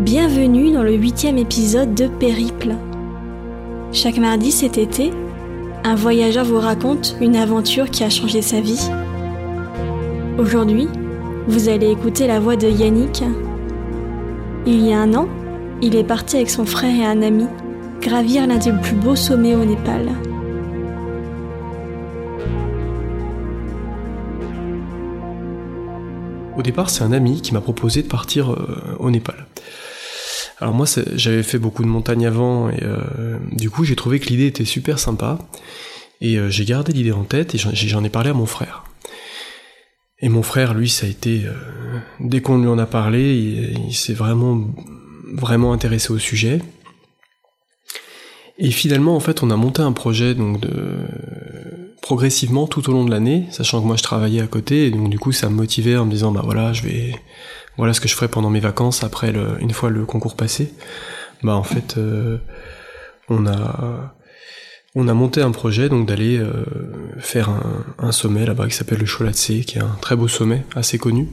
Bienvenue dans le huitième épisode de Périple. Chaque mardi cet été, un voyageur vous raconte une aventure qui a changé sa vie. Aujourd'hui, vous allez écouter la voix de Yannick. Il y a un an, il est parti avec son frère et un ami gravir l'un des plus beaux sommets au Népal. Au départ, c'est un ami qui m'a proposé de partir euh, au Népal. Alors moi, j'avais fait beaucoup de montagnes avant et euh, du coup, j'ai trouvé que l'idée était super sympa et euh, j'ai gardé l'idée en tête et j'en ai parlé à mon frère. Et mon frère, lui, ça a été dès qu'on lui en a parlé, il, s'est vraiment vraiment intéressé au sujet. Et finalement, en fait, on a monté un projet donc progressivement tout au long de l'année, sachant que moi je travaillais à côté, et donc du coup ça me motivait en me disant bah voilà, je vais voilà ce que je ferai pendant mes vacances après une fois le concours passé. Bah en fait, euh, on a on a monté un projet donc d'aller euh, faire un, sommet là-bas qui s'appelle le Cholatse, qui est un très beau sommet, assez connu.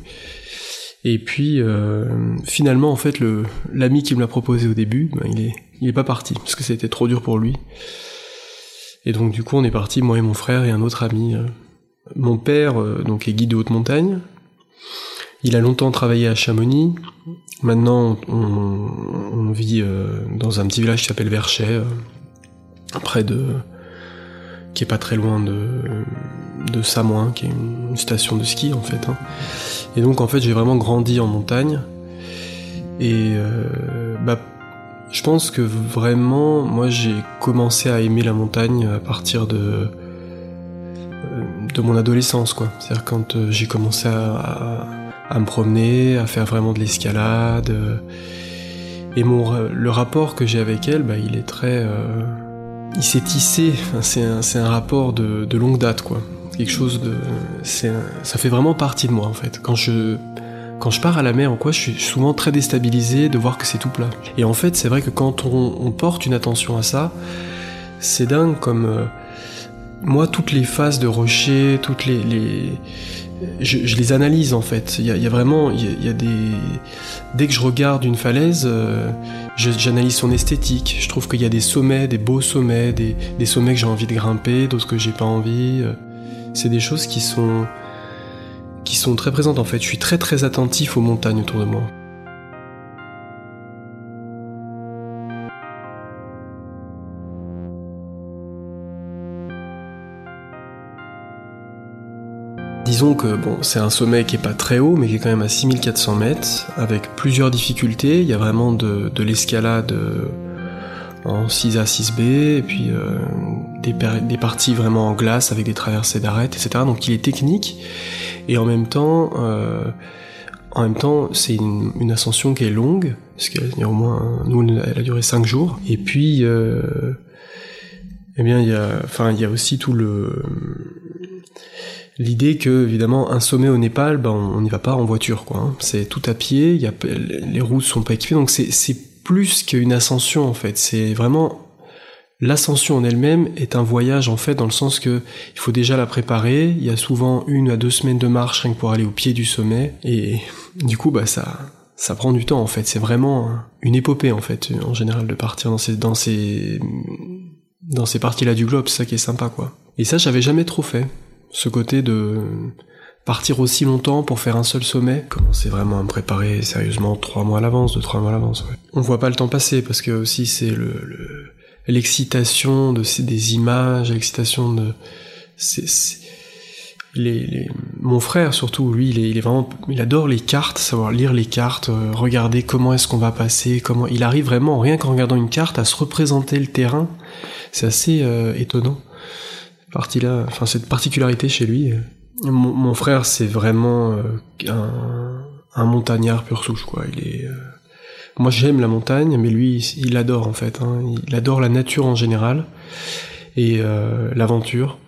Et puis euh, finalement en fait le l'ami qui me l'a proposé au début, bah, il est il est pas parti parce que c'était trop dur pour lui. Et donc du coup on est parti moi et mon frère et un autre ami. Mon père donc est guide de haute montagne. Il a longtemps travaillé à Chamonix. Maintenant on, vit euh, dans un petit village qui s'appelle Verchet, près de qui est pas très loin de, Samoin, qui est une station de ski en fait. Hein. Et donc en fait j'ai vraiment grandi en montagne. Et euh, bah, je pense que vraiment, moi j'ai commencé à aimer la montagne à partir de euh, de mon adolescence, quoi. C'est-à-dire quand euh, j'ai commencé à, me promener, à faire vraiment de l'escalade. et mon le rapport que j'ai avec elle, bah, il est très il s'est tissé, c'est un, un, rapport de, de, longue date, quoi. Quelque chose de. ça fait vraiment partie de moi, en fait. Quand je, quand je pars à la mer ou quoi, je suis souvent très déstabilisé de voir que c'est tout plat. Et en fait, c'est vrai que quand on, on, porte une attention à ça, c'est dingue comme. Euh, moi, toutes les phases de rocher, toutes les, les je, les analyse en fait. Il y a, vraiment, il y a, il y a, des. Dès que je regarde une falaise, euh, j'analyse son esthétique. Je trouve qu'il y a des sommets, des beaux sommets, des, des sommets que j'ai envie de grimper, d'autres que j'ai pas envie. Euh. C'est des choses qui sont qui sont très présentes en fait. Je suis très très attentif aux montagnes autour de moi. Disons que bon, c'est un sommet qui est pas très haut, mais qui est quand même à 6400 mètres, avec plusieurs difficultés. Il y a vraiment de, de l'escalade euh, en 6A, 6B, et puis euh, des, parties vraiment en glace avec des traversées d'arêtes, etc. Donc il est technique, et en même temps, euh, c'est une, ascension qui est longue, parce qu'elle au moins, nous, elle a duré 5 jours. Et puis, eh bien, a, il y a aussi tout le l'idée que évidemment un sommet au Népal, ben, on n'y va pas en voiture, quoi. Hein. C'est tout à pied. Y a, les routes sont pas équipées, donc c'est plus qu'une ascension en fait. C'est vraiment L'ascension en elle-même est un voyage en fait dans le sens que il faut déjà la préparer. Il y a souvent une à deux semaines de marche rien que pour aller au pied du sommet et du coup bah ça ça prend du temps en fait. C'est vraiment une épopée en fait en général de partir dans ces dans ces dans ces parties-là du globe. C'est ça qui est sympa quoi. Et ça j'avais jamais trop fait. Ce côté de partir aussi longtemps pour faire un seul sommet, commencer vraiment à me préparer sérieusement trois mois à l'avance, deux trois mois à l'avance. Ouais. On voit pas le temps passer parce que aussi c'est le, le l'excitation des images, l'excitation de mon frère surtout, lui, il est, il est, vraiment, il adore les cartes, savoir lire les cartes, euh, regarder comment est-ce qu'on va passer, comment, il arrive vraiment, rien qu'en regardant une carte, à se représenter le terrain. C'est assez euh, étonnant. Cette particularité chez lui. Mon, mon frère, c'est vraiment euh, un, un, montagnard pur souche. Il est moi j'aime la montagne, mais lui il adore en fait. Hein. Il adore la nature en général et euh, l'aventure.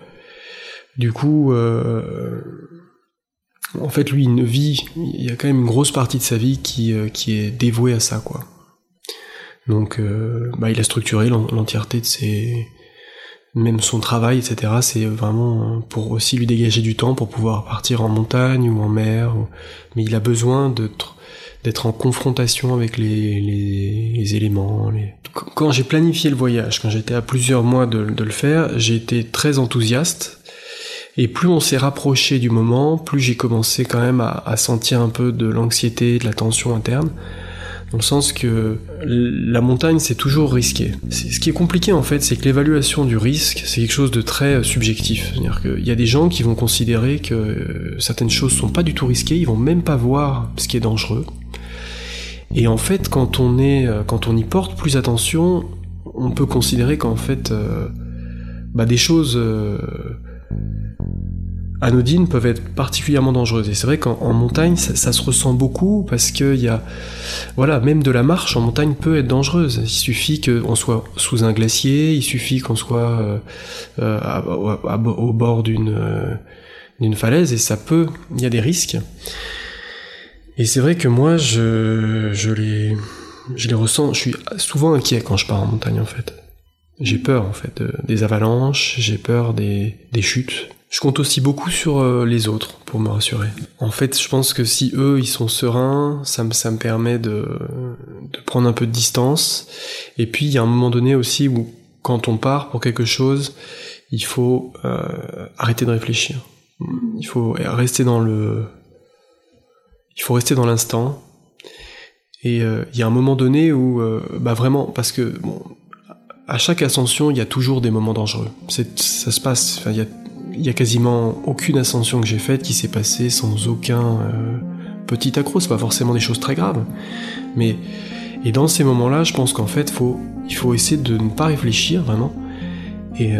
Du coup, euh, en fait lui il vit, il y a quand même une grosse partie de sa vie qui, euh, est dévouée à ça. Donc euh, bah, il a structuré l'entièreté de ses même son travail, etc. C'est vraiment pour aussi lui dégager du temps pour pouvoir partir en montagne ou en mer. Mais il a besoin d'être en confrontation avec les, éléments. Quand j'ai planifié le voyage, quand j'étais à plusieurs mois de, de le faire, j'ai été très enthousiaste. Et plus on s'est rapproché du moment, plus j'ai commencé quand même à, à, sentir un peu de l'anxiété, de la tension interne. Dans le sens que la montagne, c'est toujours risqué. Ce qui est compliqué en fait, c'est que l'évaluation du risque, c'est quelque chose de très subjectif. C'est-à-dire qu'il y a des gens qui vont considérer que certaines choses sont pas du tout risquées, ils vont même pas voir ce qui est dangereux. Et en fait, quand on est, euh, quand on y porte plus attention, on peut considérer qu'en fait, euh, bah, des choses euh, anodines peuvent être particulièrement dangereuses. Et c'est vrai qu'en montagne, ça, se ressent beaucoup parce que y a, voilà, même de la marche en montagne peut être dangereuse. Il suffit qu'on soit sous un glacier, il suffit qu'on soit au bord d'une d'une falaise et ça peut, il y a des risques. Et c'est vrai que moi, je, je les, je les ressens. Je suis souvent inquiet quand je pars en montagne, en fait. J'ai peur, en fait, des avalanches. J'ai peur des, des chutes. Je compte aussi beaucoup sur euh, les autres pour me rassurer. En fait, je pense que si eux, ils sont sereins, ça me, ça me permet de, de prendre un peu de distance. Et puis, il y a un moment donné aussi où, quand on part pour quelque chose, il faut euh, arrêter de réfléchir. Il faut rester dans le, il faut rester dans l'instant. Et euh, il y a un moment donné où, bah vraiment, parce que bon, à chaque ascension, il y a toujours des moments dangereux. Ça se passe. Il y a, y a, quasiment aucune ascension que j'ai faite qui s'est passée sans aucun euh, petit accroc. C'est pas forcément des choses très graves, mais et dans ces moments-là, je pense qu'en fait, faut, il faut essayer de ne pas réfléchir vraiment et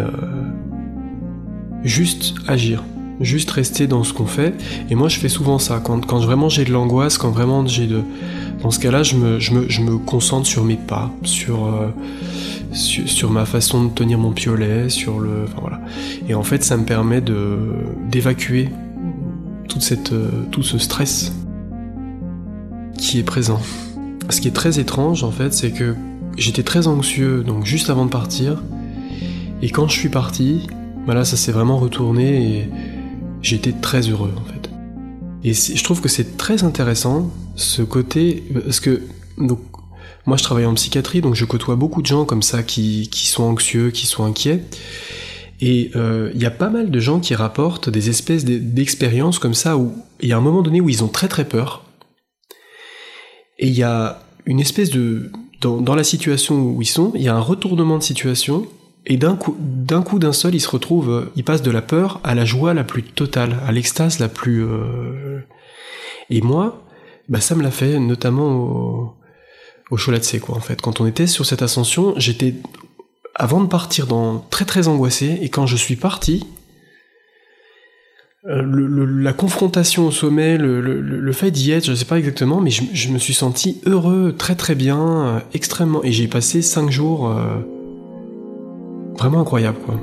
juste agir juste rester dans ce qu'on fait. Et moi, je fais souvent ça. Quand, quand vraiment j'ai de l'angoisse, quand vraiment j'ai de... Dans ce cas-là, je me, je, me, je me, concentre sur mes pas, sur, euh, sur, ma façon de tenir mon piolet, sur le... Enfin, voilà. Et en fait, ça me permet de d'évacuer toute cette, euh, tout ce stress qui est présent. Ce qui est très étrange, en fait, c'est que j'étais très anxieux, donc juste avant de partir. Et quand je suis parti, bah là, ça s'est vraiment retourné et j'étais très heureux en fait. Et je trouve que c'est très intéressant ce côté parce que moi je travaille en psychiatrie donc je côtoie beaucoup de gens comme ça qui, qui sont anxieux, qui sont inquiets. Et euh, il y a pas mal de gens qui rapportent des espèces d'expériences comme ça où il y a un moment donné où ils ont très très peur. Et il y a une espèce de dans, la situation où ils sont, il y a un retournement de situation et d'un coup, d'un seul, il se retrouve, euh, il passe de la peur à la joie la plus totale, à l'extase la plus. Euh... Et moi, bah ça me l'a fait, notamment au Cholatse, quoi. En fait, quand on était sur cette ascension, j'étais avant de partir dans très très angoissé, et quand je suis parti, euh, la confrontation au sommet, le, fait d'y être, je sais pas exactement, mais je, me suis senti heureux, très très bien, euh, extrêmement, et j'ai passé cinq jours. Euh, vraiment incroyable quoi.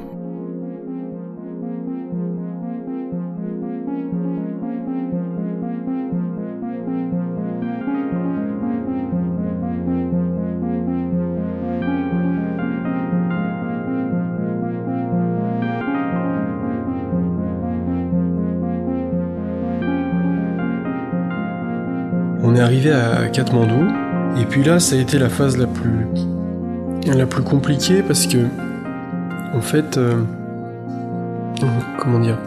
À Katmandou, et puis là, ça a été la phase la plus, la plus compliquée parce que en fait, euh, comment dire?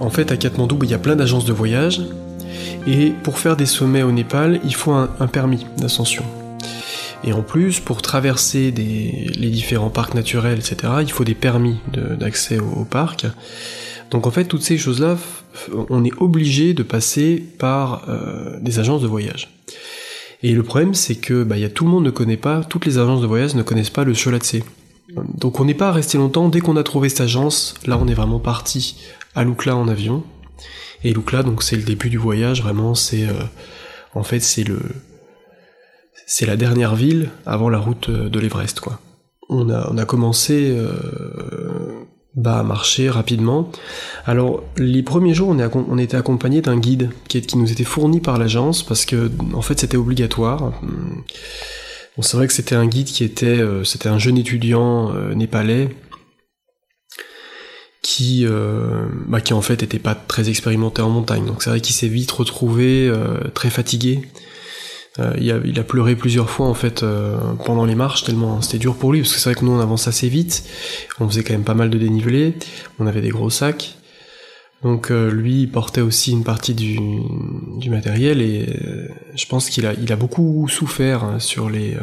En fait, à Katmandou, il y a plein d'agences de voyage, et pour faire des sommets au Népal, il faut un, permis d'ascension. Et en plus, pour traverser les différents parcs naturels, etc., il faut des permis d'accès au, parc. Donc en fait, toutes ces choses-là, on est obligé de passer par euh, des agences de voyage. Et le problème, c'est que bah, y a, tout le monde ne connaît pas, toutes les agences de voyage ne connaissent pas le Cholatse. Donc on n'est pas resté longtemps, dès qu'on a trouvé cette agence, là on est vraiment parti à Lukla en avion. Et Lukla, donc c'est le début du voyage, vraiment, c'est euh, en fait c'est le c'est la dernière ville avant la route de l'Everest, quoi. On a, on a commencé euh, bah, marcher rapidement. Alors les premiers jours, on, était accompagné d'un guide qui, nous était fourni par l'agence parce que en fait c'était obligatoire. Bon, c'est vrai que c'était un guide qui était, euh, c'était un jeune étudiant euh, népalais qui, euh, bah, qui en fait était pas très expérimenté en montagne. Donc c'est vrai qu'il s'est vite retrouvé très fatigué. Euh, il, a, pleuré plusieurs fois en fait euh, pendant les marches tellement c'était dur pour lui parce que c'est vrai que nous on avance assez vite, on faisait quand même pas mal de dénivelé, on avait des gros sacs, donc euh, lui il portait aussi une partie du, matériel et je pense qu'il a, il a beaucoup souffert hein, sur les,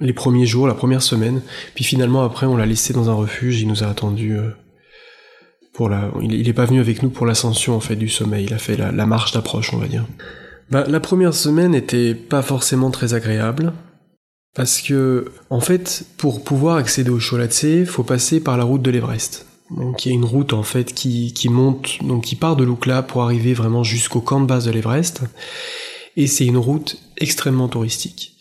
les premiers jours, la première semaine, puis finalement après on l'a laissé dans un refuge, il nous a attendu pour la, il, il est pas venu avec nous pour l'ascension en fait du sommet, il a fait la, la marche d'approche on va dire. Bah, la première semaine était pas forcément très agréable. Parce que, en fait, pour pouvoir accéder au Cholatse, faut passer par la route de l'Everest. Donc il y a une route en fait qui, qui monte, donc qui part de Lukla pour arriver vraiment jusqu'au camp de base de l'Everest. Et c'est une route extrêmement touristique.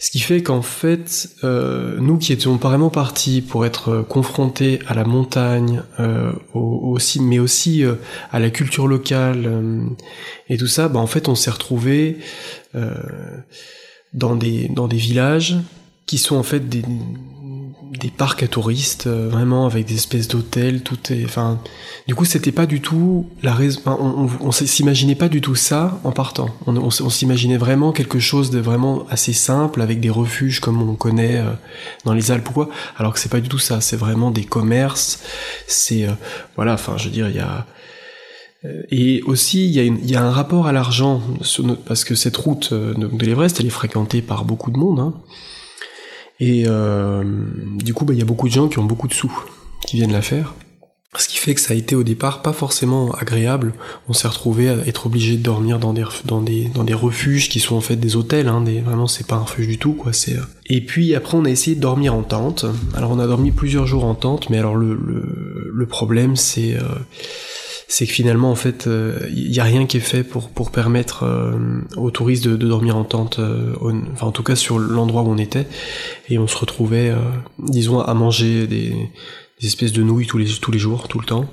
Ce qui fait qu'en fait, euh, nous qui étions vraiment partis pour être euh, confrontés à la montagne, euh, mais aussi à la culture locale et tout ça, bah en fait, on s'est retrouvés dans des villages qui sont en fait des des parcs à touristes, euh, vraiment avec des espèces d'hôtels, tout est, enfin, du coup, c'était pas du tout la raison, on, on, s'imaginait pas du tout ça en partant. On, s'imaginait vraiment quelque chose de vraiment assez simple, avec des refuges comme on connaît euh, dans les Alpes ou quoi, alors que c'est pas du tout ça. C'est vraiment des commerces, c'est, euh, voilà, enfin, je veux dire, il y a, et aussi, il y, a un rapport à l'argent, parce que cette route de l'Everest, elle est fréquentée par beaucoup de monde. Hein. Et euh, du coup, bah, il y a beaucoup de gens qui ont beaucoup de sous qui viennent la faire. Ce qui fait que ça a été au départ pas forcément agréable. On s'est retrouvé à être obligé de dormir dans des dans des dans des refuges qui sont en fait des hôtels. Hein, vraiment, c'est pas un refuge du tout, quoi. C'est. Euh. Et puis après, on a essayé de dormir en tente. Alors, on a dormi plusieurs jours en tente, mais alors le le, le problème, c'est euh, c'est que finalement en fait il euh, y a rien qui est fait pour pour permettre euh, aux touristes de, de, dormir en tente euh, enfin en tout cas sur l'endroit où on était et on se retrouvait disons à manger des, espèces de nouilles tous les tous les jours tout le temps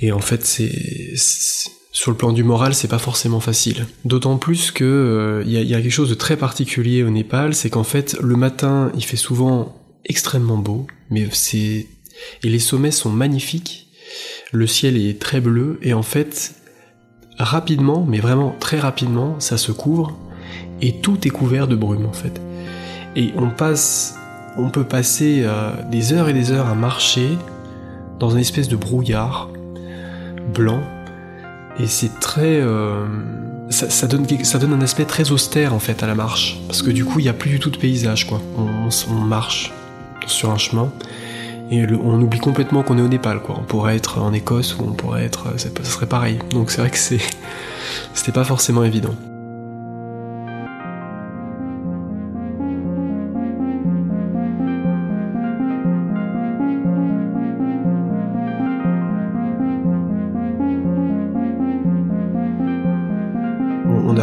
et en fait c'est sur le plan du moral, c'est pas forcément facile. D'autant plus que il y, a, y, a, quelque chose de très particulier au Népal, c'est qu'en fait le matin il fait souvent extrêmement beau, mais c'est et les sommets sont magnifiques le ciel est très bleu et en fait, rapidement, mais vraiment très rapidement, ça se couvre et tout est couvert de brume en fait. Et on passe, on peut passer euh, des heures et des heures à marcher dans une espèce de brouillard blanc et c'est très euh, ça, donne, ça donne un aspect très austère en fait à la marche parce que du coup il n'y a plus du tout de paysage quoi on, on marche sur un chemin et on oublie complètement qu'on est au Népal, quoi. On pourrait être en Écosse ou on pourrait être, ça serait pareil. Donc c'est vrai que c'est, c'était pas forcément évident.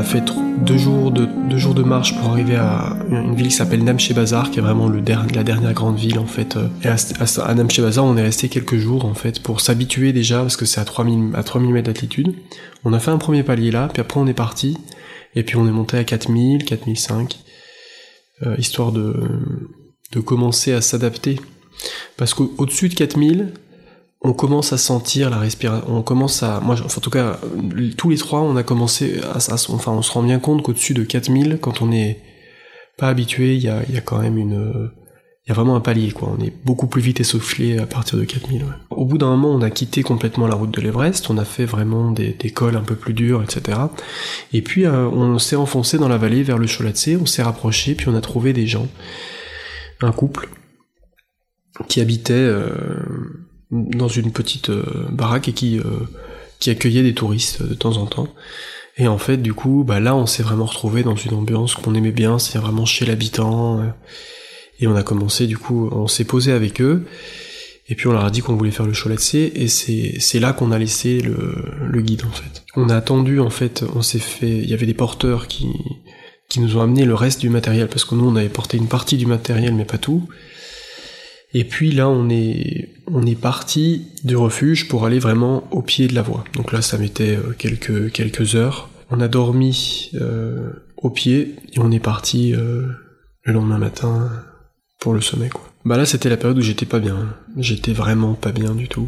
Fait deux jours de deux jours de marche pour arriver à une ville qui s'appelle Namche Bazar, qui est vraiment le la dernière grande ville en fait. Et à, à, Namche Bazar, on est resté quelques jours en fait pour s'habituer déjà parce que c'est à 3000 à 3000 mètres d'altitude. On a fait un premier palier là, puis après on est parti et puis on est monté à 4000, 4005, euh, histoire de de commencer à s'adapter. Parce qu'au-dessus de 4000, on commence à sentir la respiration, on commence à, moi, en tout cas, tous les trois, on a commencé à, enfin, on se rend bien compte qu'au-dessus de 4000, quand on n'est pas habitué, il y a, quand même une, il y a vraiment un palier, quoi. On est beaucoup plus vite essoufflé à partir de 4000, ouais. Au bout d'un moment, on a quitté complètement la route de l'Everest, on a fait vraiment des, des, cols un peu plus durs, etc. Et puis, euh, on s'est enfoncé dans la vallée vers le Cholatse, on s'est rapproché, puis on a trouvé des gens, un couple, qui habitait, euh, dans une petite euh, baraque et qui, euh, qui accueillait des touristes de temps en temps. Et en fait, du coup, bah là, on s'est vraiment retrouvé dans une ambiance qu'on aimait bien, c'est vraiment chez l'habitant. Euh, et on a commencé, du coup, on s'est posé avec eux. Et puis on leur a dit qu'on voulait faire le Cholatse, et c'est, là qu'on a laissé le, le guide, en fait. On a attendu, en fait, on s'est fait, il y avait des porteurs qui, qui nous ont amené le reste du matériel, parce que nous, on avait porté une partie du matériel, mais pas tout. Et puis là, on est, on est parti du refuge pour aller vraiment au pied de la voie. Donc là, ça mettait euh, quelques, quelques heures. On a dormi euh, au pied et on est parti euh, le lendemain matin pour le sommet. Quoi. Bah là, c'était la période où j'étais pas bien. J'étais vraiment pas bien du tout.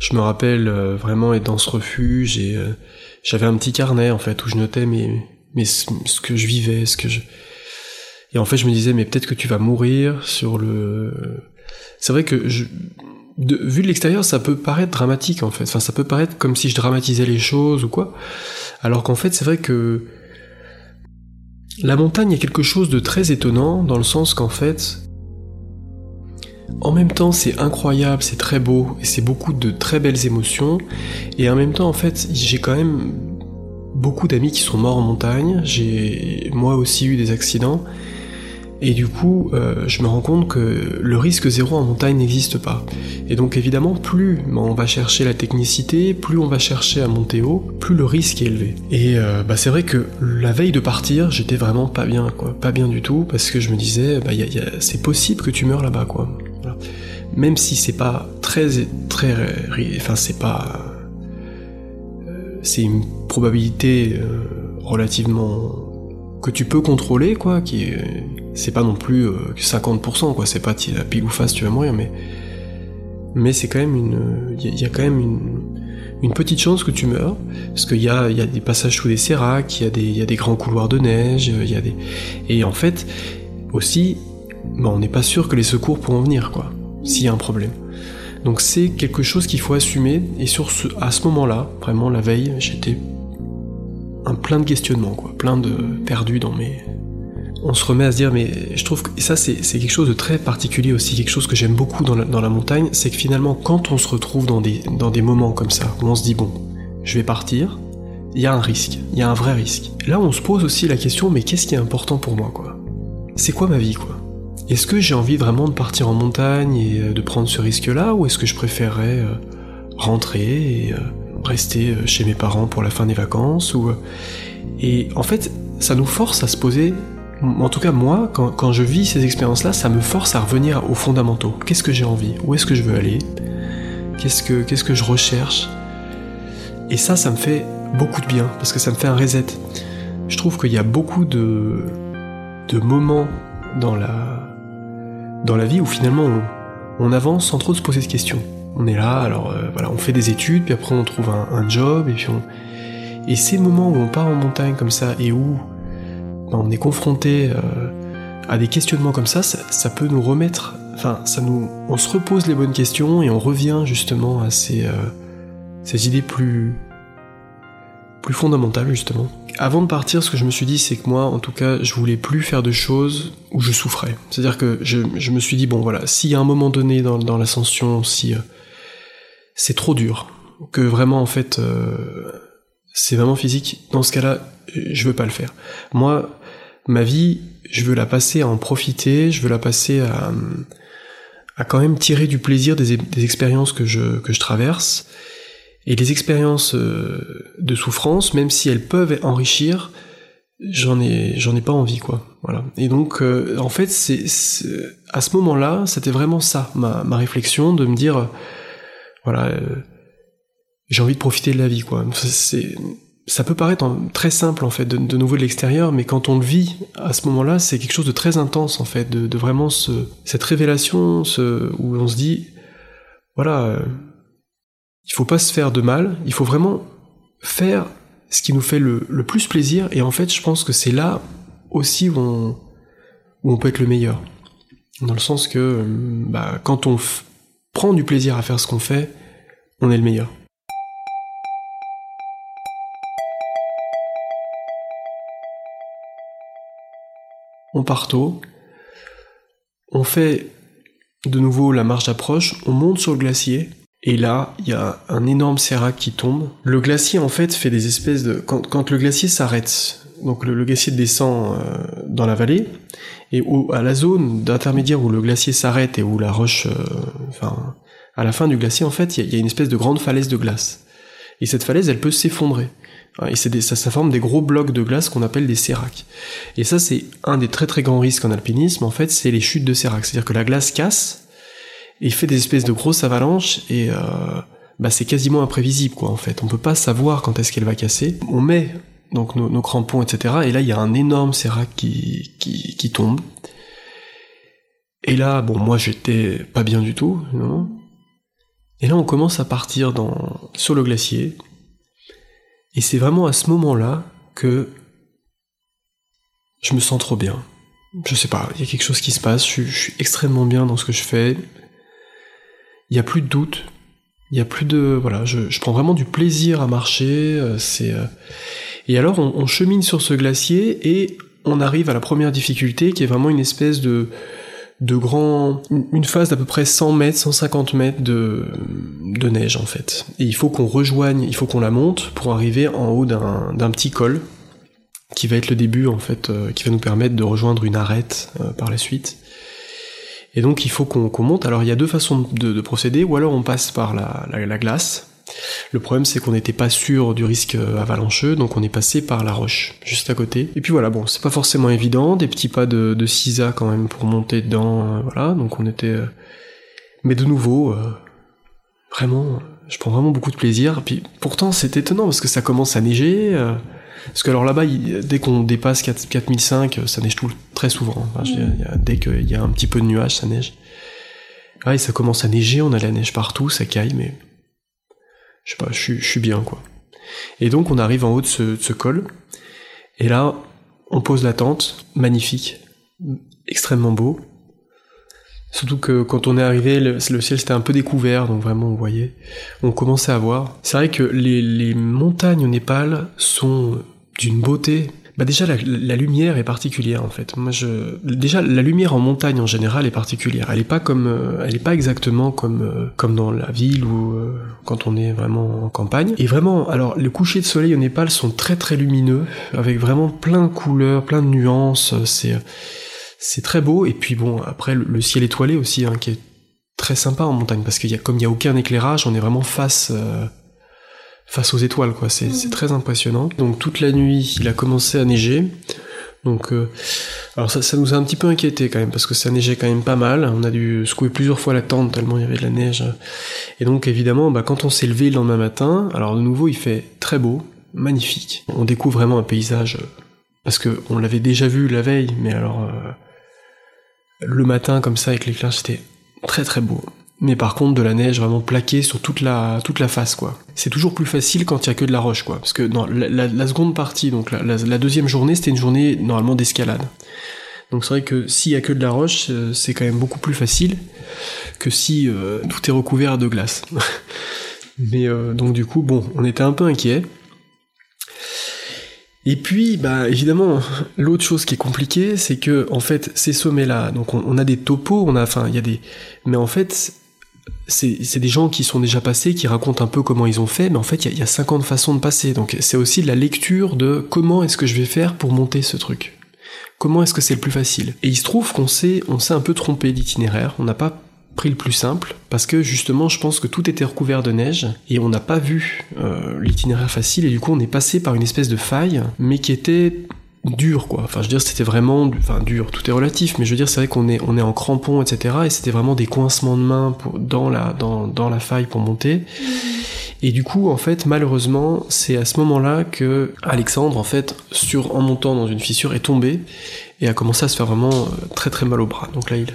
Je me rappelle vraiment être dans ce refuge et j'avais un petit carnet en fait où je notais mes, mais ce, que je vivais, ce que je et en fait je me disais mais peut-être que tu vas mourir sur le c'est vrai que vu de l'extérieur, ça peut paraître dramatique en fait. Enfin, ça peut paraître comme si je dramatisais les choses ou quoi. Alors qu'en fait, c'est vrai que la montagne est quelque chose de très étonnant dans le sens qu'en fait, en même temps, c'est incroyable, c'est très beau et c'est beaucoup de très belles émotions. Et en même temps, en fait, j'ai quand même beaucoup d'amis qui sont morts en montagne. J'ai moi aussi eu des accidents. Et du coup, euh, je me rends compte que le risque zéro en montagne n'existe pas. Et donc évidemment, plus on va chercher la technicité, plus on va chercher à monter haut, plus le risque est élevé. Et bah, c'est vrai que la veille de partir, j'étais vraiment pas bien, quoi, pas bien du tout, parce que je me disais, bah, c'est possible que tu meurs là-bas, quoi. Même si c'est pas très, très, enfin c'est pas, euh, c'est une probabilité relativement que tu peux contrôler, quoi, qui c'est pas non plus 50%, euh, quoi, c'est pas pile ou face tu vas mourir, mais mais c'est quand même une, il y, a quand même une, petite chance que tu meurs, parce qu'il y a, y a des passages sous des séracs, il y, y a des grands couloirs de neige, il y a des, et en fait aussi, bah, on n'est pas sûr que les secours pourront venir, quoi, s'il y a un problème. Donc c'est quelque chose qu'il faut assumer, et sur à ce moment-là, vraiment la veille, j'étais plein de questionnements, quoi, plein de perdus dans mes. On se remet à se dire, mais je trouve que ça c'est quelque chose de très particulier aussi, quelque chose que j'aime beaucoup dans la, montagne, c'est que finalement quand on se retrouve dans des, moments comme ça, où on se dit, bon, je vais partir, il y a un risque, il y a un vrai risque. Là on se pose aussi la question, mais qu'est-ce qui est important pour moi, quoi? C'est quoi ma vie, quoi? Est-ce que j'ai envie vraiment de partir en montagne et euh, de prendre ce risque-là, ou est-ce que je préférerais euh, rentrer et euh, rester chez mes parents pour la fin des vacances ou et en fait ça nous force à se poser en tout cas moi quand, je vis ces expériences là ça me force à revenir aux fondamentaux. Qu'est-ce que j'ai envie? Où est-ce que je veux aller? Qu'est-ce que je recherche? Et ça ça me fait beaucoup de bien parce que ça me fait un reset. Je trouve qu'il y a beaucoup de moments dans la dans la vie où finalement on, avance sans trop se poser de questions. On est là, alors euh, voilà, on fait des études, puis après on trouve un, job, et puis on... Et ces moments où on part en montagne comme ça, et où on est confronté euh, à des questionnements comme ça, ça, peut nous remettre... Enfin, ça nous... On se repose les bonnes questions, et on revient justement à ces, euh, ces idées plus... plus fondamentales, justement. Avant de partir, ce que je me suis dit, c'est que moi, en tout cas, je voulais plus faire de choses où je souffrais. C'est-à-dire que je, me suis dit, bon voilà, s'il y a un moment donné dans, l'ascension, si c'est trop dur, que vraiment en fait euh, c'est vraiment physique, dans ce cas-là, je veux pas le faire. Moi, ma vie, je veux la passer à en profiter, je veux la passer à, à quand même tirer du plaisir des, expériences que je, que je traverse. Et les expériences euh, de souffrance, même si elles peuvent enrichir, j'en ai j'en ai pas envie quoi voilà et donc euh, en fait c'est à ce moment-là c'était vraiment ça ma, ma réflexion de me dire voilà, euh, j'ai envie de profiter de la vie, quoi. C'est, ça peut paraître très simple en fait de, nouveau de l'extérieur, mais quand on le vit à ce moment-là, c'est quelque chose de très intense en fait, de, vraiment ce, cette révélation, où on se dit, voilà, euh, il faut pas se faire de mal, il faut vraiment faire ce qui nous fait le, plus plaisir, et en fait, je pense que c'est là aussi où on, où on peut être le meilleur, dans le sens que, euh, bah, quand on prend du plaisir à faire ce qu'on fait, on est le meilleur. On part tôt, on fait de nouveau la marche d'approche, on monte sur le glacier, et là, il y a un énorme sérac qui tombe. Le glacier, en fait, fait des espèces de... Quand, le glacier s'arrête, donc le, glacier descend euh, dans la vallée, et à la zone d'intermédiaire où le glacier s'arrête et où la roche, euh, enfin, à la fin du glacier, en fait, il y, a une espèce de grande falaise de glace. Et cette falaise, elle peut s'effondrer. Et c'est ça, ça, forme des gros blocs de glace qu'on appelle des séracs. Et ça, c'est un des très très grands risques en alpinisme, en fait, c'est les chutes de séracs. C'est-à-dire que la glace casse, et fait des espèces de grosses avalanches, et euh, bah, c'est quasiment imprévisible, quoi, en fait. On peut pas savoir quand est-ce qu'elle va casser. On met donc nos, crampons, etc. Et là, il y a un énorme sérac qui, qui, tombe. Et là, bon, moi, j'étais pas bien du tout, non Et là, on commence à partir dans, sur le glacier. Et c'est vraiment à ce moment-là que je me sens trop bien. Je sais pas, il y a quelque chose qui se passe, je, suis extrêmement bien dans ce que je fais. Il n'y a plus de doute, il y a plus de voilà, je, prends vraiment du plaisir à marcher. Euh, euh, et alors on, chemine sur ce glacier et on arrive à la première difficulté qui est vraiment une espèce de de grand, une phase d'à peu près 100 mètres, 150 mètres de, de neige en fait. Et il faut qu'on rejoigne, il faut qu'on la monte pour arriver en haut d'un petit col qui va être le début en fait, euh, qui va nous permettre de rejoindre une arête euh, par la suite. Et donc il faut qu'on monte. Alors il y a deux façons de, procéder, ou alors on passe par la, la glace, le problème, c'est qu'on n'était pas sûr du risque euh, avalancheux, donc on est passé par la roche, juste à côté. Et puis voilà, bon, c'est pas forcément évident, des petits pas de, CISA quand même pour monter dedans, euh, voilà, donc on était... Euh, mais de nouveau, vraiment, je prends vraiment beaucoup de plaisir. Puis pourtant, c'est étonnant parce que ça commence à neiger. parce que alors là-bas, dès qu'on dépasse 4, 4005, ça neige tout très souvent. dès qu'il y a un petit peu de nuages, ça neige. Ah, ça commence à neiger, on a la neige partout, ça caille, mais je sais pas, je, suis bien quoi. Et donc on arrive en haut de ce, col, et là on pose la tente, magnifique, extrêmement beau. Surtout que quand on est arrivé, le, ciel c'était un peu découvert, donc vraiment on voyait, on commençait à voir. C'est vrai que les, les montagnes au Népal sont d'une beauté bah déjà la, lumière est particulière en fait. Moi je déjà la lumière en montagne en général est particulière. Elle est pas comme euh, elle est pas exactement comme euh, comme dans la ville ou euh, quand on est vraiment en campagne. Et vraiment alors les couchers de soleil au Népal sont très très lumineux avec vraiment plein de couleurs, plein de nuances, c'est c'est très beau et puis bon après le, ciel étoilé aussi hein, qui est très sympa en montagne parce qu'il y a comme il y a aucun éclairage, on est vraiment face face aux étoiles, quoi. C'est mm. très impressionnant. Donc toute la nuit, il a commencé à neiger. Donc, euh, alors ça, ça nous a un petit peu inquiété quand même parce que ça neigeait quand même pas mal. On a dû secouer plusieurs fois la tente tellement il y avait de la neige. Et donc évidemment, bah, quand on s'est levé le lendemain matin, alors de nouveau il fait très beau, magnifique. On découvre vraiment un paysage parce que on l'avait déjà vu la veille, mais alors euh, le matin comme ça avec l'éclair, c'était très très beau mais par contre de la neige vraiment plaquée sur toute la face quoi. C'est toujours plus facile quand il y a que de la roche quoi, parce que dans la, seconde partie, donc la, deuxième journée, c'était une journée normalement d'escalade. Donc c'est vrai que s'il y a que de la roche, euh, c'est quand même beaucoup plus facile que si euh, tout est recouvert de glace. mais euh, donc du coup, bon, on était un peu inquiet. Et puis, bah évidemment, l'autre chose qui est compliquée, c'est que en fait, ces sommets-là, on, a des topos, on a, enfin, il y a des, mais en fait, c'est des gens qui sont déjà passés, qui racontent un peu comment ils ont fait, mais en fait, il y, a, 50 façons de passer. Donc, c'est aussi la lecture de comment est-ce que je vais faire pour monter ce truc. Comment est-ce que c'est le plus facile? Et il se trouve qu'on s'est, on s'est un peu trompé d'itinéraire. On n'a pas pris le plus simple parce que justement, je pense que tout était recouvert de neige et on n'a pas vu euh, l'itinéraire facile et du coup, on est passé par une espèce de faille, mais qui était dur quoi. Enfin je veux dire c'était vraiment enfin dur, tout est relatif mais je veux dire c'est vrai qu'on est on est en crampon etc et c'était vraiment des coincements de main pour, dans la dans, dans la faille pour monter. Et du coup en fait malheureusement c'est à ce moment-là que Alexandre en fait sur en montant dans une fissure est tombé et a commencé à se faire vraiment euh, très très mal au bras. Donc là il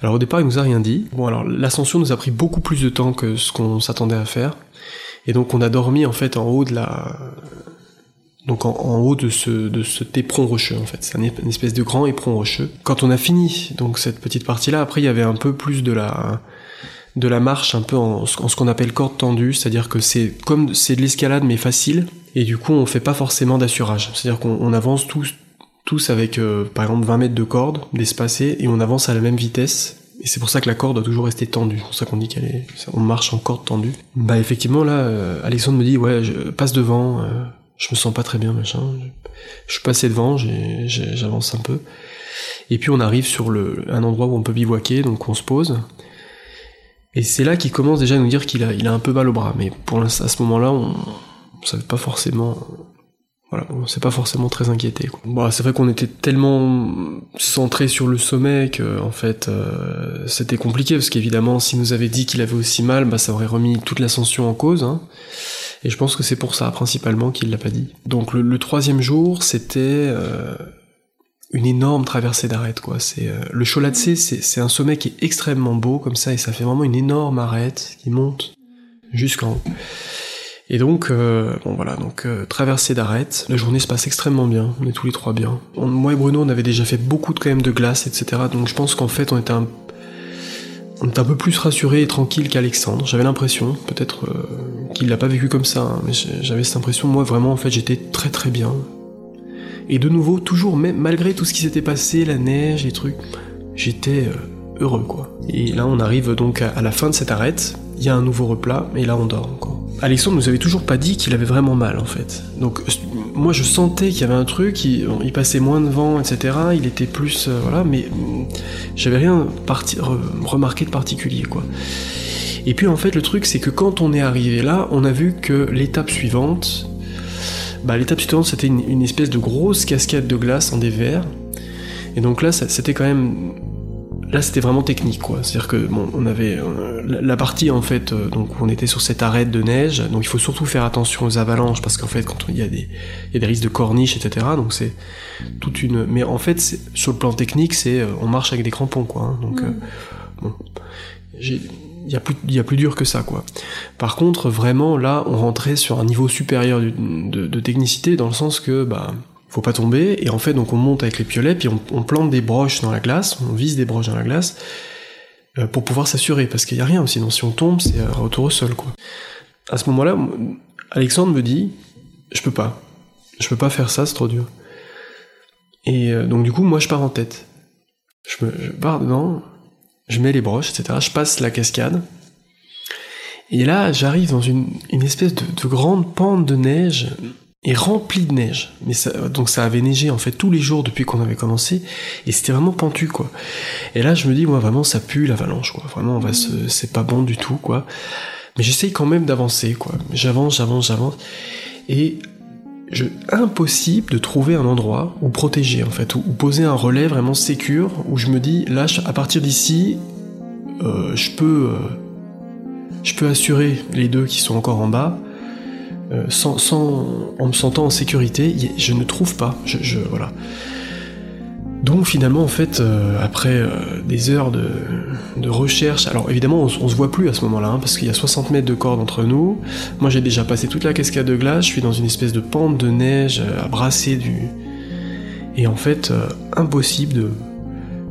alors au départ il nous a rien dit. Bon alors l'ascension nous a pris beaucoup plus de temps que ce qu'on s'attendait à faire. Et donc on a dormi en fait en haut de la donc en, haut de ce, de ce éperon rocheux en fait. C'est une espèce de grand éperon rocheux. Quand on a fini donc cette petite partie-là, après il y avait un peu plus de la de la marche un peu en, ce qu'on appelle corde tendue, c'est-à-dire que c'est comme c'est de l'escalade mais facile, et du coup on fait pas forcément d'assurage. C'est-à-dire qu'on avance tous tous avec euh, par exemple 20 mètres de corde d'espacé et on avance à la même vitesse et c'est pour ça que la corde doit toujours rester tendue. C'est pour ça qu'on dit qu'elle est, on marche en corde tendue. Bah effectivement là, euh, Alexandre me dit ouais, je passe devant, euh, je me sens pas très bien, machin. Je suis passé devant, j'avance un peu. Et puis on arrive sur un endroit où on peut bivouaquer, donc on se pose. Et c'est là qu'il commence déjà à nous dire qu'il a, un peu mal au bras. Mais pour à ce moment-là, on, on savait pas forcément. Voilà, on s'est pas forcément très inquiété. Bon, c'est vrai qu'on était tellement centré sur le sommet que, en fait, euh, c'était compliqué parce qu'évidemment, s'il nous avait dit qu'il avait aussi mal, bah, ça aurait remis toute l'ascension en cause. Hein. Et je pense que c'est pour ça principalement qu'il l'a pas dit. Donc le, troisième jour, c'était euh, une énorme traversée d'arête quoi. C'est euh, le Cholatse, c'est un sommet qui est extrêmement beau comme ça et ça fait vraiment une énorme arête qui monte jusqu'en haut. Et donc, euh, bon voilà, donc euh, traversée d'arête, la journée se passe extrêmement bien, on est tous les trois bien. moi et Bruno, on avait déjà fait beaucoup de, quand de glace, etc. Donc je pense qu'en fait, on était un, on était un peu plus rassuré et tranquille qu'Alexandre. J'avais l'impression, peut-être euh, qu'il l'a pas vécu comme ça, hein, mais j'avais cette impression, moi vraiment, en fait, j'étais très très bien. Et de nouveau, toujours, même malgré tout ce qui s'était passé, la neige, les trucs, j'étais heureux quoi. Et là, on arrive donc à, la fin de cette arête, il y a un nouveau replat, et là, on dort encore. Alexandre nous avait toujours pas dit qu'il avait vraiment mal en fait. Donc moi je sentais qu'il y avait un truc, il, passait moins de vent, etc. Il était plus euh, voilà, mais mm, j'avais rien remarqué de particulier quoi. Et puis en fait le truc c'est que quand on est arrivé là, on a vu que l'étape suivante, bah, l'étape suivante c'était une, espèce de grosse cascade de glace en dévers. Et donc là c'était quand même là c'était vraiment technique quoi. C'est à dire que bon on avait euh, la, partie en fait euh, donc on était sur cette arête de neige. Donc il faut surtout faire attention aux avalanches parce qu'en fait quand il y a des il y a des risques de corniche etc donc c'est toute une mais en fait sur le plan technique c'est euh, on marche avec des crampons quoi hein. donc mm. bon. Il y a plus il y a plus dur que ça quoi. Par contre vraiment là on rentrait sur un niveau supérieur de, de technicité dans le sens que bah faut pas tomber, et en fait donc on monte avec les piolets, puis on, plante des broches dans la glace, on vise des broches dans la glace, euh, pour pouvoir s'assurer, parce qu'il y a rien, sinon si on tombe, c'est un retour au sol, quoi. À ce moment-là, Alexandre me dit, je peux pas, je peux pas faire ça, c'est trop dur. Et euh, donc du coup, moi je pars en tête. Je, me, pars dedans, je mets les broches, etc., je passe la cascade, et là j'arrive dans une, espèce de grande pente de neige, est rempli de neige. Mais ça, donc ça avait neigé en fait tous les jours depuis qu'on avait commencé, et c'était vraiment pentu quoi. Et là je me dis moi vraiment ça pue l'avalanche quoi. Vraiment on va se, c'est pas bon du tout quoi. Mais j'essaye quand même d'avancer quoi. J'avance, j'avance, j'avance, et je, impossible de trouver un endroit où protéger en fait, où, poser un relais vraiment sécure, où je me dis là à partir d'ici, euh, je peux, euh, je peux assurer les deux qui sont encore en bas euh, sans, en me sentant en sécurité, je ne trouve pas. Je, voilà. Donc finalement, en fait, euh, après euh, des heures de, recherche, alors évidemment, on, se voit plus à ce moment-là, hein, parce qu'il y a 60 mètres de corde entre nous. Moi, j'ai déjà passé toute la cascade de glace. Je suis dans une espèce de pente de neige à brasser du. Et en fait, impossible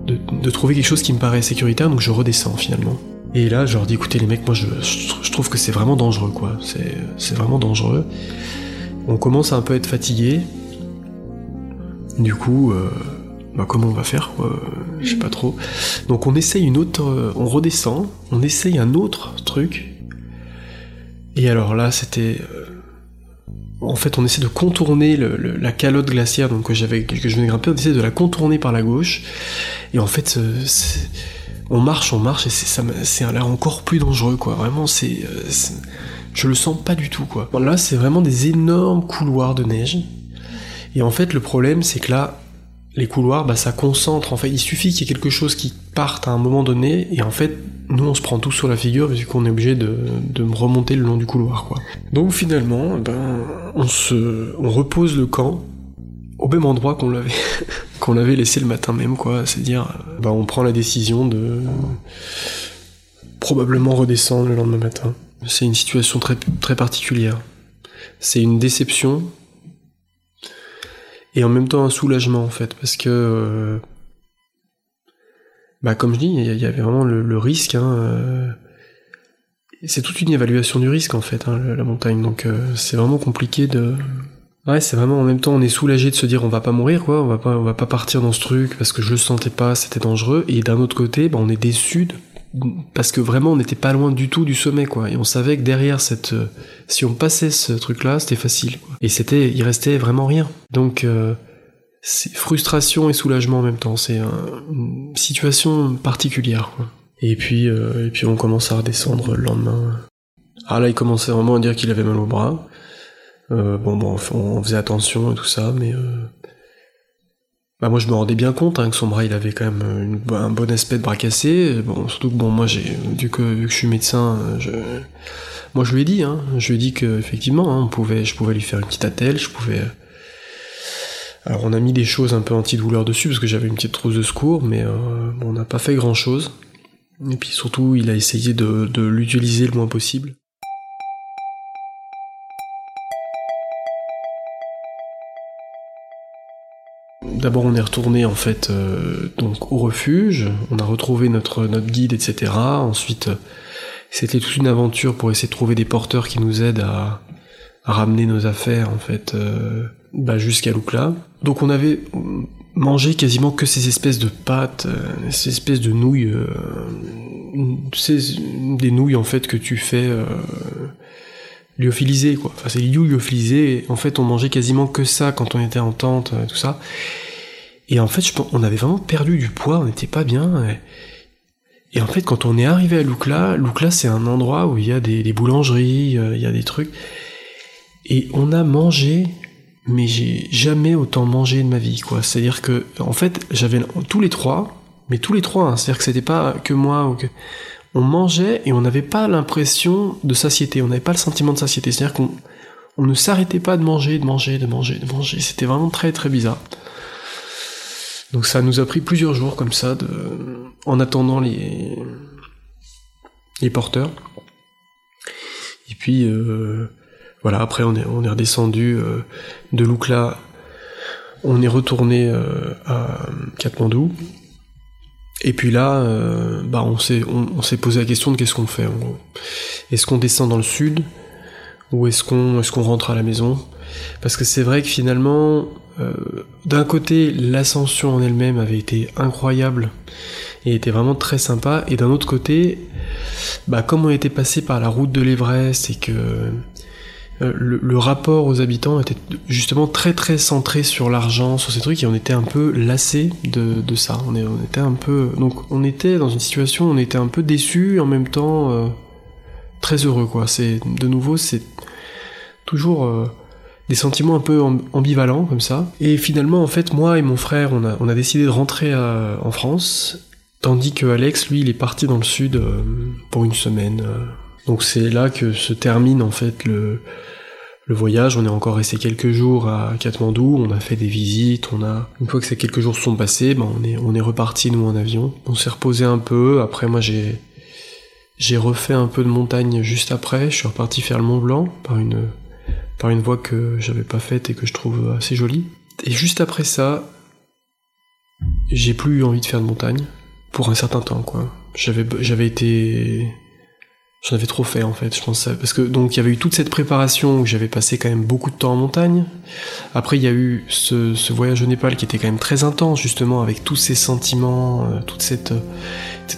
de, de trouver quelque chose qui me paraît sécuritaire, donc je redescends finalement. Et là, je leur dis, écoutez les mecs, moi je, je trouve que c'est vraiment dangereux, quoi. C'est vraiment dangereux. On commence à un peu être fatigué. Du coup, euh, bah comment on va faire, quoi? Je sais pas trop. Donc on essaye une autre... Euh, on redescend, on essaye un autre truc. Et alors là, c'était... Euh, en fait, on essaie de contourner la calotte glaciaire donc, que, j'avais, que je venais grimper, on essaie de la contourner par la gauche. Et en fait, on marche, on marche, et c'est, l'air encore plus dangereux, quoi. Vraiment, euh, c'est, je le sens pas du tout, quoi. là, c'est vraiment des énormes couloirs de neige. Et en fait, le problème, c'est que là, les couloirs, bah, ça concentre. En fait, il suffit qu'il y ait quelque chose qui parte à un moment donné, et en fait, nous, on se prend tout sur la figure, vu qu'on est obligé de, de remonter le long du couloir, quoi. Donc finalement, ben, on se, on repose le camp au même endroit qu'on l'avait qu'on l'avait laissé le matin même quoi. C'est dire bah on prend la décision de probablement redescendre le lendemain matin. C'est une situation très très particulière. C'est une déception et en même temps un soulagement en fait parce que euh, bah comme je dis il y avait vraiment le, risque hein, euh, c'est toute une évaluation du risque en fait hein, la montagne. Donc euh, c'est vraiment compliqué de Ouais, c'est vraiment en même temps on est soulagé de se dire on va pas mourir quoi, on va pas partir dans ce truc parce que je le sentais pas, c'était dangereux et d'un autre côté, bah, on est déçu parce que vraiment on n'était pas loin du tout du sommet quoi et on savait que derrière cette euh, si on passait ce truc là, c'était facile. Et c'était il restait vraiment rien. Donc euh, frustration et soulagement en même temps, c'est une situation particulière. Et puis euh, et puis on commence à redescendre le lendemain. Ah là il commençait vraiment à dire qu'il avait mal au bras. Euh, bon, bon, on faisait attention et tout ça, mais euh, bah moi je me rendais bien compte hein, que son bras il avait quand même un bon aspect de bras cassé. Bon, surtout que bon, moi j'ai vu que, que je suis médecin, euh, je, moi je lui ai dit, hein, je lui ai dit que effectivement, hein, on pouvait, je pouvais lui faire une petite attelle, je pouvais. Alors on a mis des choses un peu antidouleurs dessus parce que j'avais une petite trousse de secours, mais bon, on n'a pas fait grand chose. Et puis surtout, il a essayé de l'utiliser le moins possible. D'abord, on est retourné en fait euh, donc au refuge. On a retrouvé notre notre guide, etc. Ensuite, c'était toute une aventure pour essayer de trouver des porteurs qui nous aident à, ramener nos affaires en fait euh, bah, jusqu'à Loukla. Donc, on avait mangé quasiment que ces espèces de pâtes, euh, ces espèces de nouilles, des nouilles en fait que tu fais lyophilisé quoi. Enfin c'est lyophilisé. En fait on mangeait quasiment que ça quand on était en tente, euh, tout ça. Et en fait on avait vraiment perdu du poids, on n'était pas bien. Et, en fait quand on est arrivé à Loukla, Loukla c'est un endroit où il y a des, boulangeries, euh, il y a des trucs. Et on a mangé, mais j'ai jamais autant mangé de ma vie quoi. C'est-à-dire que en fait j'avais tous les trois, mais tous les trois. Hein. C'est-à-dire que c'était pas que moi ou que on mangeait et on n'avait pas l'impression de satiété, on n'avait pas le sentiment de satiété. C'est-à-dire qu'on on ne s'arrêtait pas de manger, de manger, de manger, de manger. C'était vraiment très très bizarre. Donc ça nous a pris plusieurs jours comme ça, en attendant les, les porteurs. Et puis euh, voilà, après on est, on est redescendu euh, de Loukla, on est retourné euh, à Katmandou. Et puis là, bah on s'est on, s'est posé la question de qu'est-ce qu'on fait en gros. Est-ce qu'on descend dans le sud ou est-ce qu'on est-ce qu'on rentre à la maison? Parce que c'est vrai que finalement, euh, d'un côté, l'ascension en elle-même avait été incroyable et était vraiment très sympa, et d'un autre côté, bah comme on était passé par la route de l'Everest et que euh, le, rapport aux habitants était justement très très centré sur l'argent, sur ces trucs, et on était un peu lassé de, ça. On, était un peu, donc on était dans une situation, où on était un peu déçu, en même temps euh, très heureux, quoi. C'est de nouveau, c'est toujours des sentiments un peu ambivalents comme ça. Et finalement, en fait, moi et mon frère, on a, décidé de rentrer en France, tandis que Alex, lui, il est parti dans le sud pour une semaine. Donc c'est là que se termine en fait le, voyage. On est encore resté quelques jours à Katmandou, on a fait des visites, on a une fois que ces quelques jours sont passés, ben on est on reparti nous en avion. On s'est reposé un peu. Après moi j'ai j'ai refait un peu de montagne juste après. Je suis reparti faire le Mont Blanc par une par une voie que j'avais pas faite et que je trouve assez jolie. Et juste après ça, j'ai plus eu envie de faire de montagne pour un certain temps quoi. J'avais j'avais été J'en avais trop fait en fait, je pense. Parce que donc il y avait eu toute cette préparation où j'avais passé quand même beaucoup de temps en montagne. Après il y a eu ce, ce, voyage au Népal qui était quand même très intense justement avec tous ces sentiments, euh, toute cette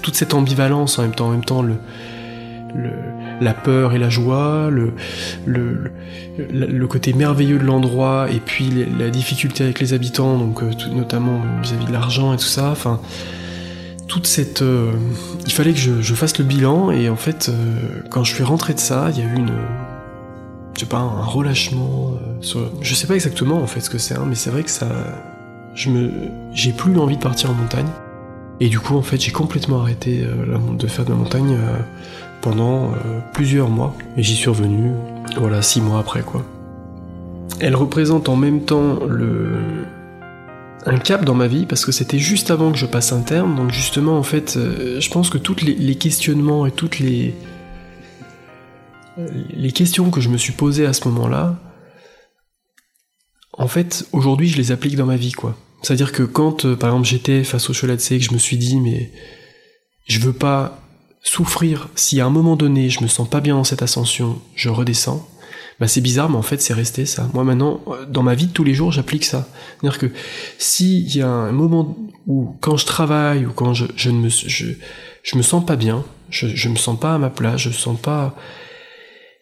toute cette ambivalence en même temps, en même temps le, le la peur et la joie, le, côté merveilleux de l'endroit et puis la difficulté avec les habitants, euh, notamment vis-à-vis -vis de l'argent et tout ça. Enfin, toute cette... Euh, il fallait que je, fasse le bilan, et en fait, euh, quand je suis rentré de ça, il y a eu une... Je sais pas, un relâchement... Euh, je sais pas exactement en fait ce que c'est, hein, mais c'est vrai que ça... J'ai plus envie de partir en montagne. Et du coup, en fait, j'ai complètement arrêté de faire de la montagne pendant plusieurs mois. Et j'y suis revenu, voilà, six mois après, quoi. Elle représente en même temps le, un cap dans ma vie parce que c'était juste avant que je passe un terme. Donc justement, en fait, euh, je pense que tous les, questionnements et toutes les les questions que je me suis posées à ce moment-là, en fait, aujourd'hui, je les applique dans ma vie, quoi. C'est-à-dire que quand, euh, par exemple, j'étais face au Cholatse, que je me suis dit, mais je veux pas souffrir si à un moment donné je me sens pas bien dans cette ascension, je redescends bah c'est bizarre, mais en fait c'est resté ça. Moi maintenant, dans ma vie de tous les jours, j'applique ça. C'est-à-dire que s'il y a un moment où quand je travaille ou quand je, ne me sens pas bien, je, je me sens pas à ma place, je sens pas,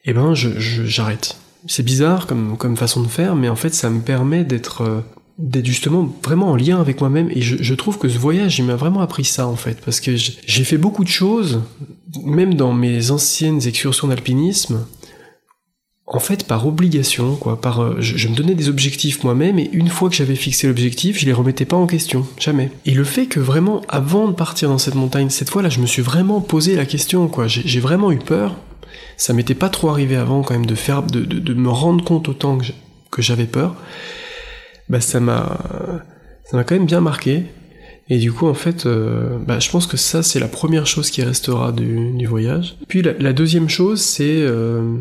eh ben je j'arrête. C'est bizarre comme comme façon de faire, mais en fait ça me permet d'être euh, d'être justement vraiment en lien avec moi-même. Et je, je, trouve que ce voyage il m'a vraiment appris ça en fait. Parce que j'ai fait beaucoup de choses même dans mes anciennes excursions d'alpinisme en fait par obligation quoi. Par euh, je, me donnais des objectifs moi-même et une fois que j'avais fixé l'objectif je les remettais pas en question. Jamais. Et le fait que vraiment avant de partir dans cette montagne cette fois là je me suis vraiment posé la question quoi. J'ai vraiment eu peur. Ça m'était pas trop arrivé avant quand même de faire de, de, me rendre compte autant que j'avais peur bah ça m'a ça m'a quand même bien marqué et du coup, en fait, euh, bah, je pense que ça, c'est la première chose qui restera du, du voyage. Puis la, deuxième chose, c'est euh,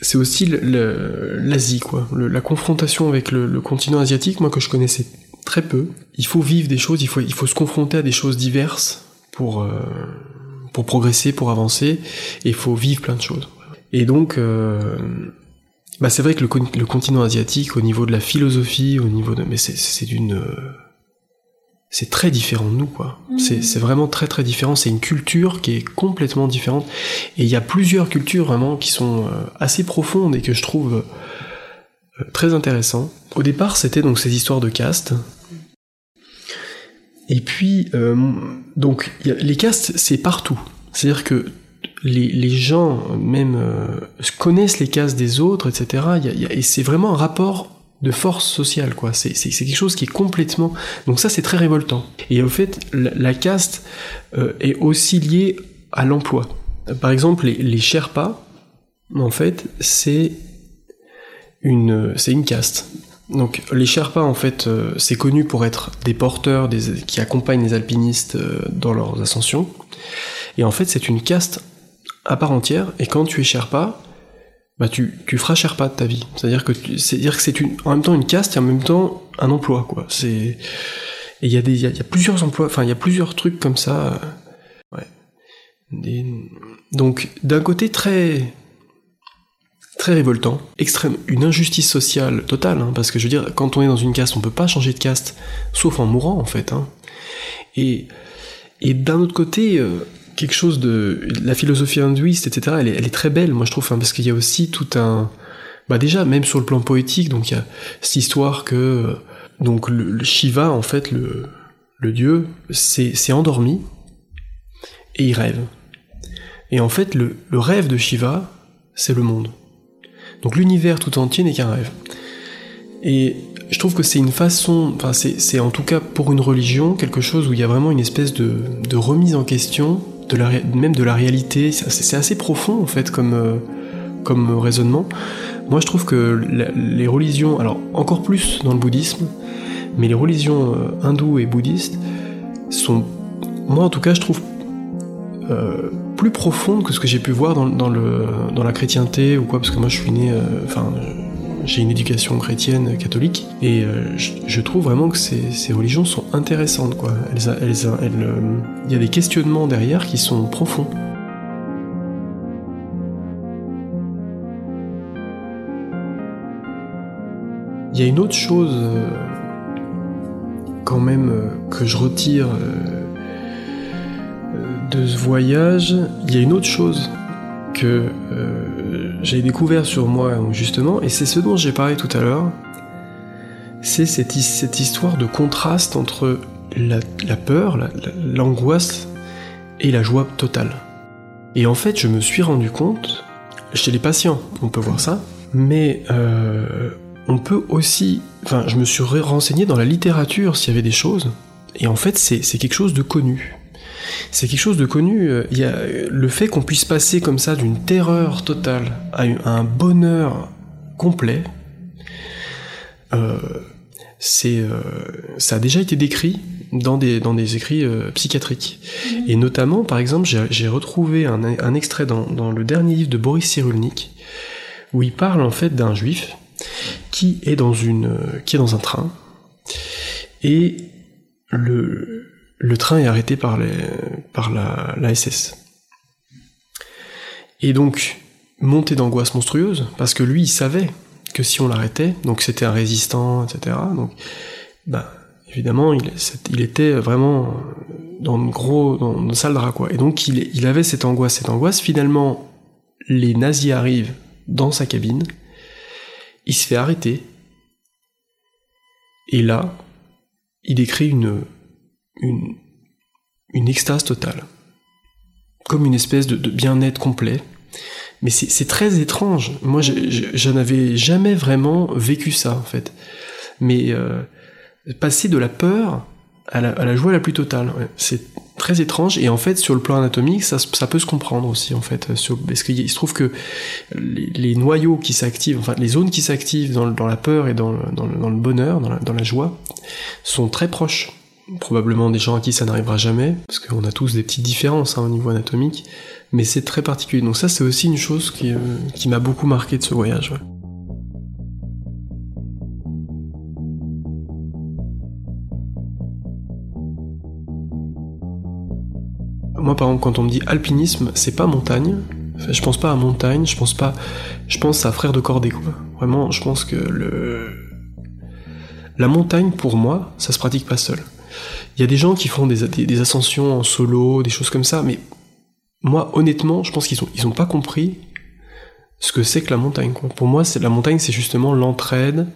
c'est aussi l'Asie, quoi. la confrontation avec le, continent asiatique, moi que je connaissais très peu. Il faut vivre des choses, il faut, il faut se confronter à des choses diverses pour, euh, pour progresser, pour avancer, et il faut vivre plein de choses. Et donc, bah c'est vrai que le, le, continent asiatique, au niveau de la philosophie, au niveau de, mais c'est d'une, euh, c'est très différent de nous, quoi. Mmh. C'est vraiment très très différent. C'est une culture qui est complètement différente. Et il y a plusieurs cultures vraiment qui sont assez profondes et que je trouve très intéressantes. Au départ, c'était donc ces histoires de caste, et puis, euh, donc, les castes, c'est partout. C'est-à-dire que les, gens, même, euh, connaissent les castes des autres, etc. et c'est vraiment un rapport de force sociale, quoi. C'est quelque chose qui est complètement... Donc ça, c'est très révoltant. Et au fait, la, caste euh, est aussi liée à l'emploi. Par exemple, les, Sherpas, en fait, c'est une, caste. Donc les Sherpas en fait euh, c'est connu pour être des porteurs qui accompagnent les alpinistes dans leurs ascensions. Et en fait c'est une caste à part entière et quand tu es Sherpa, bah tu, tu feras Sherpa de ta vie. C'est-à-dire que c'est dire que c'est en même temps une caste et en même temps un emploi quoi. Et il y a des il y, a plusieurs emplois, enfin il y a plusieurs trucs comme ça. Euh, ouais. Donc d'un côté très très révoltant, extrême, une injustice sociale totale, hein, parce que je veux dire, quand on est dans une caste, on peut pas changer de caste, sauf en mourant en fait. Hein. Et, et d'un autre côté, euh, quelque chose de la philosophie hindouiste, etc. Elle est, très belle, moi je trouve, hein, parce qu'il y a aussi tout un, bah déjà même sur le plan poétique, donc il y a cette histoire que euh, donc le, Shiva en fait le dieu s'est endormi et il rêve. Et en fait le rêve de Shiva c'est le monde. Donc l'univers tout entier n'est qu'un rêve. Et je trouve que c'est une façon, enfin c'est en tout cas pour une religion quelque chose où il y a vraiment une espèce de, remise en question, de même de la réalité. C'est assez profond en fait comme, euh, comme raisonnement. Moi je trouve que les religions, alors encore plus dans le bouddhisme, mais les religions euh, hindoues et bouddhistes sont, moi en tout cas je trouve euh, plus profonde que ce que j'ai pu voir dans, le, dans la chrétienté ou quoi, parce que moi je suis né, euh, j'ai une éducation chrétienne catholique, et euh, je, trouve vraiment que ces, religions sont intéressantes, quoi. Elles, elles, euh, il y a des questionnements derrière qui sont profonds. Il y a une autre chose quand même que je retire de ce voyage, il y a une autre chose que euh, j'ai découvert sur moi justement, et c'est ce dont j'ai parlé tout à l'heure, c'est cette, histoire de contraste entre la, peur, l'angoisse et la joie totale. Et en fait, je me suis rendu compte, chez les patients, on peut voir ça, mais euh, on peut aussi, enfin, je me suis renseigné dans la littérature s'il y avait des choses, et en fait, c'est quelque chose de connu c'est quelque chose de connu. Il y a le fait qu'on puisse passer comme ça d'une terreur totale à un bonheur complet. Euh, c'est, euh, ça a déjà été décrit dans des, dans des écrits euh, psychiatriques. Mhm. Et notamment, par exemple, j'ai retrouvé un, un extrait dans, dans, le dernier livre de Boris Cyrulnik, où il parle en fait d'un juif qui est dans une, qui est dans un train, et le, le train est arrêté par, la, SS. Et donc, montée d'angoisse monstrueuse, parce que lui, il savait que si on l'arrêtait, donc c'était un résistant, etc., bah, évidemment, il, était vraiment dans une gros, dans une salle drap, quoi. Et donc, il, avait cette angoisse, cette angoisse. Finalement, les nazis arrivent dans sa cabine, il se fait arrêter, et là, il décrit une, une, une extase totale. Comme une espèce de, bien-être complet. Mais c'est très étrange. Moi, je, n'avais jamais vraiment vécu ça, en fait. Mais euh, passer de la peur à la, joie la plus totale, c'est très étrange. Et en fait, sur le plan anatomique, ça, peut se comprendre aussi, en fait. parce qu'il se trouve que les, noyaux qui s'activent, enfin les zones qui s'activent dans, la peur et dans le, bonheur, dans la joie, sont très proches probablement des gens à qui ça n'arrivera jamais, parce qu'on a tous des petites différences hein, au niveau anatomique, Mais c'est très particulier. Donc ça, c'est aussi une chose qui, euh, qui m'a beaucoup marqué de ce voyage. Moi, par exemple, quand on me dit alpinisme, c'est pas montagne. Je pense pas à montagne, je pense pas. Je pense à frère de cordée. Vraiment, je pense que le. La montagne, pour moi, ça se pratique pas seul. Il y a des gens qui font des, ascensions en solo, des choses comme ça, mais moi, honnêtement, je pense qu'ils ont, ils ont pas compris ce que c'est que la montagne. Pour moi, la montagne, c'est justement l'entraide,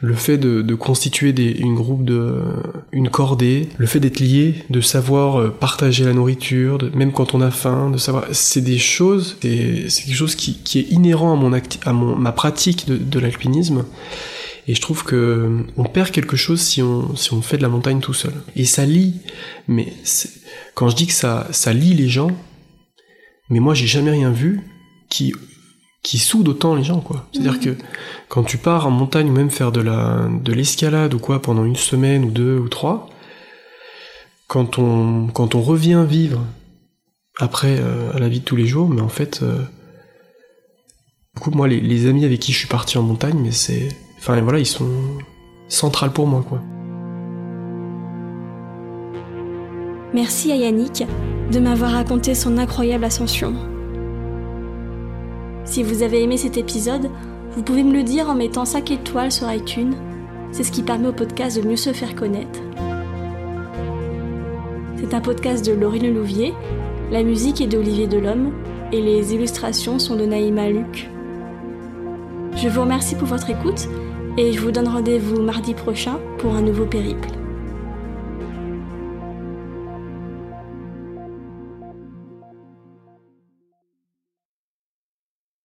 le fait de, constituer une groupe de, une cordée, le fait d'être lié, de savoir euh, partager la nourriture, même quand on a faim, c'est des choses, quelque chose qui, est inhérent à mon ma pratique de l'alpinisme. Et je trouve que on perd quelque chose si on, si on fait de la montagne tout seul. Et ça lie, mais quand je dis que ça, ça lie les gens, mais moi j'ai jamais rien vu qui qui soude autant les gens quoi. C'est-à-dire que quand tu pars en montagne ou même faire de la de l'escalade ou quoi pendant une semaine ou deux ou trois, quand on quand on revient vivre après euh, à la vie de tous les jours, mais en fait, euh, du coup moi les, les amis avec qui je suis parti en montagne, mais c'est Enfin voilà, ils sont centrales pour moi quoi. Merci à Yannick de m'avoir raconté son incroyable ascension. Si vous avez aimé cet épisode, vous pouvez me le dire en mettant 5 étoiles sur iTunes. C'est ce qui permet au podcast de mieux se faire connaître. C'est un podcast de Laurine Louvier, la musique est d'Olivier Delhomme et les illustrations sont de Naïma Luc. Je vous remercie pour votre écoute et je vous donne rendez-vous mardi prochain pour un nouveau périple.